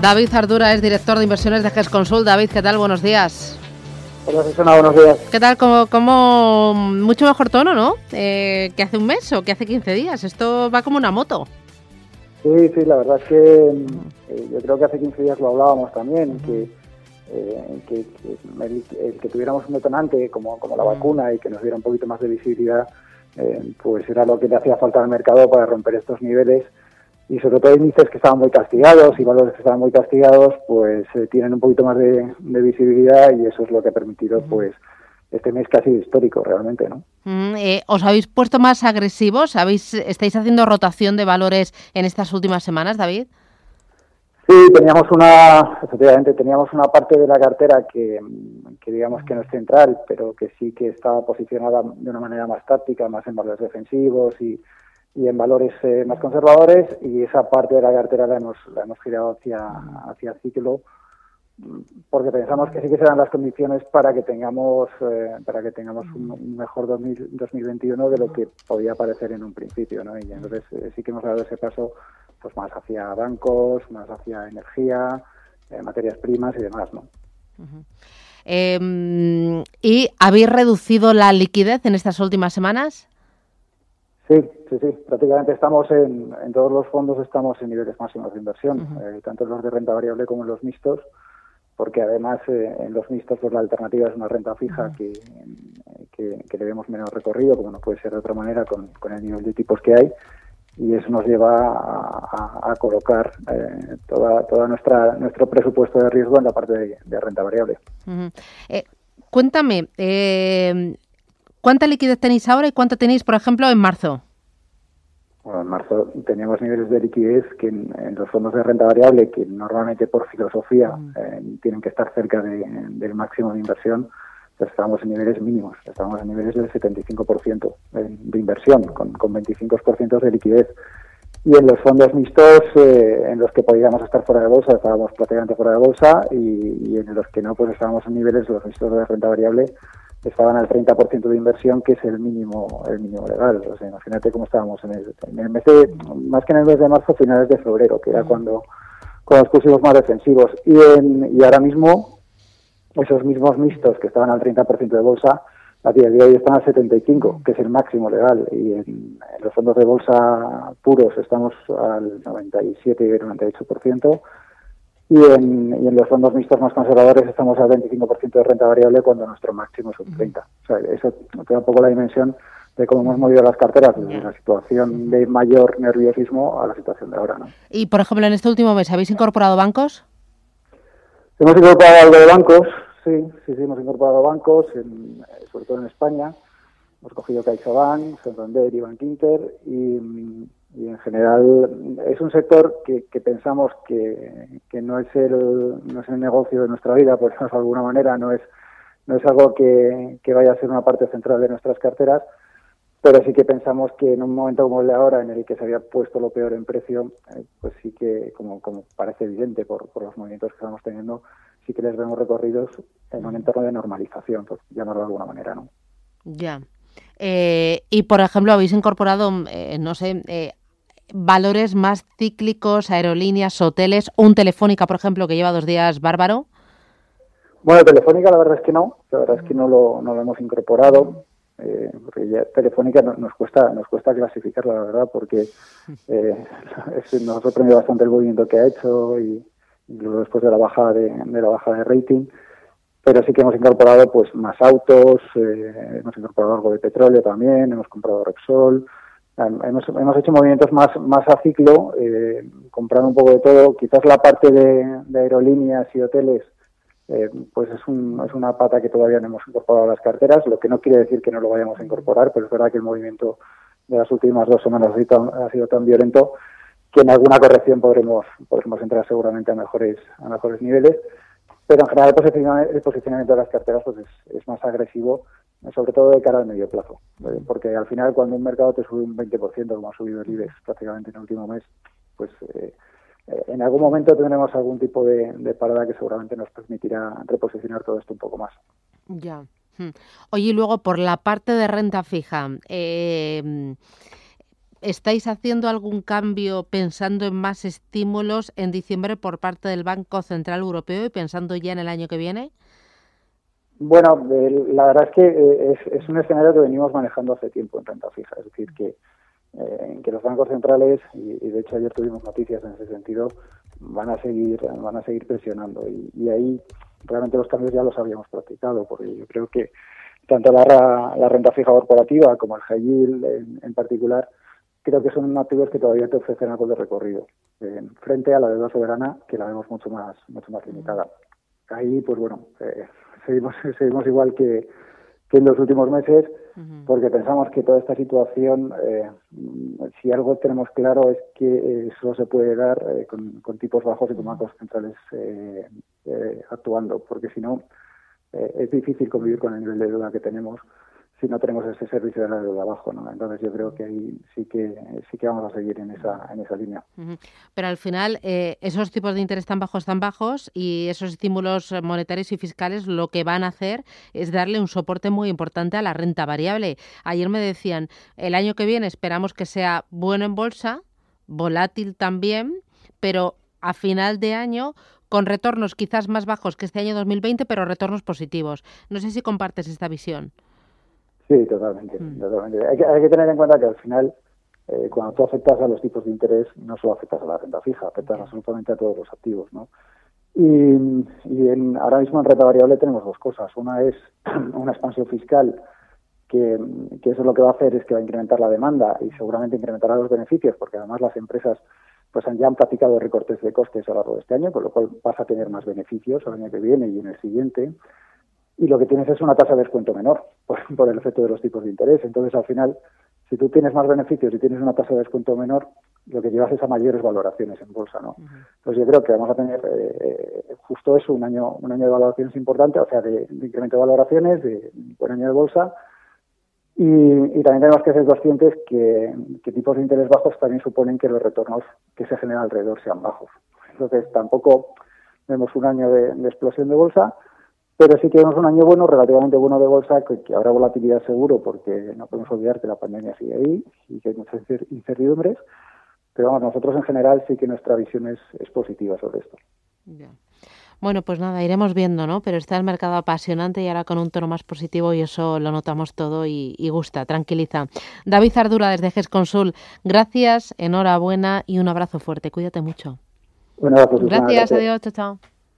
David Ardura es director de inversiones de GESConsul. David, ¿qué tal? Buenos días. Hola, Susana, buenos días. ¿Qué tal? Como, como mucho mejor tono, ¿no? Eh, que hace un mes o que hace 15 días. Esto va como una moto. Sí, sí, la verdad es que eh, yo creo que hace 15 días lo hablábamos también, que, eh, que, el, que tuviéramos un detonante como, como la vacuna y que nos diera un poquito más de visibilidad, pues era lo que le hacía falta al mercado para romper estos niveles y sobre todo índices que estaban muy castigados y valores que estaban muy castigados, pues eh, tienen un poquito más de, visibilidad y eso es lo que ha permitido, pues, este mes casi histórico realmente, ¿no? Eh, ¿Os habéis puesto más agresivos? ¿Habéis, ¿Estáis haciendo rotación de valores en estas últimas semanas, David? Sí, teníamos una, efectivamente, teníamos una parte de la cartera que, que digamos que no es central, pero que sí que estaba posicionada de una manera más táctica, más en valores defensivos y, y en valores eh, más conservadores y esa parte de la cartera la hemos, la hemos girado hacia, hacia ciclo porque pensamos que sí que se dan las condiciones para que tengamos eh, para que tengamos un, mejor 2021 de lo que podía parecer en un principio ¿no? y entonces eh, sí que hemos dado ese paso pues más hacia bancos más hacia energía materias primas y demás ¿no? Em, ¿Y habéis reducido la liquidez en estas últimas semanas? Sí, sí, sí. Prácticamente estamos en, en todos los fondos estamos en niveles máximos de inversión, eh, tanto en los de renta variable como en los mixtos, porque además eh, en los mixtos pues la alternativa es una renta fija que, que, le vemos menos recorrido, como no puede ser de otra manera con, con el nivel de tipos que hay, y eso nos lleva a, colocar eh, toda, toda nuestra nuestro presupuesto de riesgo en la parte de, renta variable. cuéntame, ¿Cuánta liquidez tenéis ahora y cuánto tenéis, por ejemplo, en marzo? Bueno, en marzo teníamos niveles de liquidez que en, los fondos de renta variable, que normalmente por filosofía eh, tienen que estar cerca del máximo de inversión, estábamos en niveles mínimos, estábamos en niveles del 75% de, inversión, con, con 25% de liquidez. Y en los fondos mixtos, eh, en los que podíamos estar fuera de bolsa, estábamos prácticamente fuera de bolsa, y, y en los que no, pues estábamos en niveles, los mixtos de renta variable, estaban al 30% de inversión, que es el mínimo el mínimo legal. O sea, imagínate cómo estábamos en el, en el mes de, más que en el mes de marzo, finales de febrero, que era cuando, cuando nos pusimos más defensivos. Y, en, y ahora mismo, esos mismos mixtos que estaban al 30% de bolsa, a día de hoy están al 75%, que es el máximo legal. Y en, en los fondos de bolsa puros estamos al 97 y 98% y en, y en los fondos mixtos más conservadores estamos al 25% de renta variable cuando nuestro máximo es un 30%. O sea, eso te da un poco la dimensión de cómo hemos movido las carteras desde la situación de mayor nerviosismo a la situación de ahora. ¿no? Y, por ejemplo, en este último mes, ¿habéis incorporado bancos? Hemos incorporado algo de bancos, sí, sí, sí, hemos incorporado bancos, en, sobre todo en España. Hemos cogido CaixaBank, Santander y Bankinter y y en general es un sector que, pensamos que, no es el no es el negocio de nuestra vida por decirlo de alguna manera no es no es algo que, vaya a ser una parte central de nuestras carteras pero sí que pensamos que en un momento como el de ahora en el que se había puesto lo peor en precio eh, pues sí que como, como parece evidente por, por los movimientos que estamos teniendo sí que les vemos recorridos en un entorno de normalización por llamarlo de alguna manera no ya. Eh, y por ejemplo habéis incorporado eh, no sé valores más cíclicos, aerolíneas, hoteles, un Telefónica, por ejemplo, que lleva dos días bárbaro? Bueno, Telefónica la verdad es que no, la verdad es que no lo, no lo hemos incorporado, eh, porque ya Telefónica nos cuesta nos cuesta clasificarla, la verdad, porque eh, nos ha sorprendido bastante el movimiento que ha hecho y incluso después de la bajada de, de la bajada de rating pero sí que hemos incorporado pues más autos, eh, hemos incorporado algo de petróleo también, hemos comprado Repsol, Hemos, hemos hecho movimientos más, más a ciclo, eh, comprando un poco de todo. Quizás la parte de, aerolíneas y hoteles, eh, pues es, un, es una pata que todavía no hemos incorporado a las carteras, lo que no quiere decir que no lo vayamos a incorporar, pero es verdad que el movimiento de las últimas dos semanas ha sido tan, violento que en alguna corrección podremos, podremos entrar seguramente a mejores, a mejores niveles. Pero en general el posicionamiento, de las carteras pues es, más agresivo sobre todo de cara al medio plazo, porque al final cuando un mercado te sube un 20%, como ha subido el IBEX prácticamente en el último mes, pues eh, en algún momento tendremos algún tipo de, parada que seguramente nos permitirá reposicionar todo esto un poco más. Ya. Hmm. Oye, y luego por la parte de renta fija, eh, ¿estáis haciendo algún cambio pensando en más estímulos en diciembre por parte del Banco Central Europeo y pensando ya en el año que viene? Bueno, la verdad es que eh, es, un escenario que venimos manejando hace tiempo en renta fija, es decir, que, eh, que los bancos centrales, y, de hecho ayer tuvimos noticias en ese sentido, van a seguir van a seguir presionando y, ahí realmente los cambios ya los habíamos practicado, porque yo creo que tanto la, renta fija corporativa como el high en, particular, creo que son activos que todavía te ofrecen algo de recorrido, eh, frente a la deuda soberana, que la vemos mucho más mucho más limitada. Ahí, pues bueno, eh, seguimos, seguimos igual que, que en los últimos meses, porque pensamos que toda esta situación, eh, si algo tenemos claro es que eh, solo se puede dar eh, con, con, tipos bajos y con bancos centrales actuando, porque si no, es difícil convivir con el nivel de deuda que tenemos si no tenemos ese servicio de la deuda abajo, ¿no? Entonces yo creo que ahí sí que sí que vamos a seguir en esa en esa línea. Pero al final eh, esos tipos de interés tan bajos tan bajos y esos estímulos monetarios y fiscales lo que van a hacer es darle un soporte muy importante a la renta variable. Ayer me decían el año que viene esperamos que sea bueno en bolsa, volátil también, pero a final de año con retornos quizás más bajos que este año 2020, pero retornos positivos. No sé si compartes esta visión. Sí, totalmente. Mm. totalmente. Hay, que, hay que tener en cuenta que al final, eh, cuando tú afectas a los tipos de interés, no solo afectas a la renta fija, afectas absolutamente a todos los activos, ¿no? Y, y en, ahora mismo en renta variable tenemos dos cosas. Una es una expansión fiscal que, que, eso lo que va a hacer es que va a incrementar la demanda y seguramente incrementará los beneficios, porque además las empresas pues han, ya han practicado recortes de costes a lo largo de este año, con lo cual vas a tener más beneficios el año que viene y en el siguiente y lo que tienes es una tasa de descuento menor por, el efecto de los tipos de interés. Entonces, al final, si tú tienes más beneficios y tienes una tasa de descuento menor, lo que llevas es a mayores valoraciones en bolsa, ¿no? Entonces yo creo que vamos a tener eh, justo eso, un año, un año de valoraciones importante, o sea, de, incremento de valoraciones, de buen año de bolsa, y, también tenemos que ser conscientes que, tipos de interés bajos también suponen que los retornos que se generan alrededor sean bajos. Entonces tampoco vemos un año de explosión de bolsa, pero sí que vemos un año bueno, relativamente bueno de bolsa, que, habrá volatilidad seguro, porque no podemos olvidar que la pandemia sigue ahí y que hay muchas incertidumbres. Pero vamos, nosotros en general sí que nuestra visión es, positiva sobre esto. Bueno, pues nada, iremos viendo, ¿no? Pero está el mercado apasionante y ahora con un tono más positivo y eso lo notamos todo y, y gusta, tranquiliza. David Ardura desde GES Consul, gracias, enhorabuena y un abrazo fuerte. Cuídate mucho. Un abrazo, gracias, adiós, chao, chao.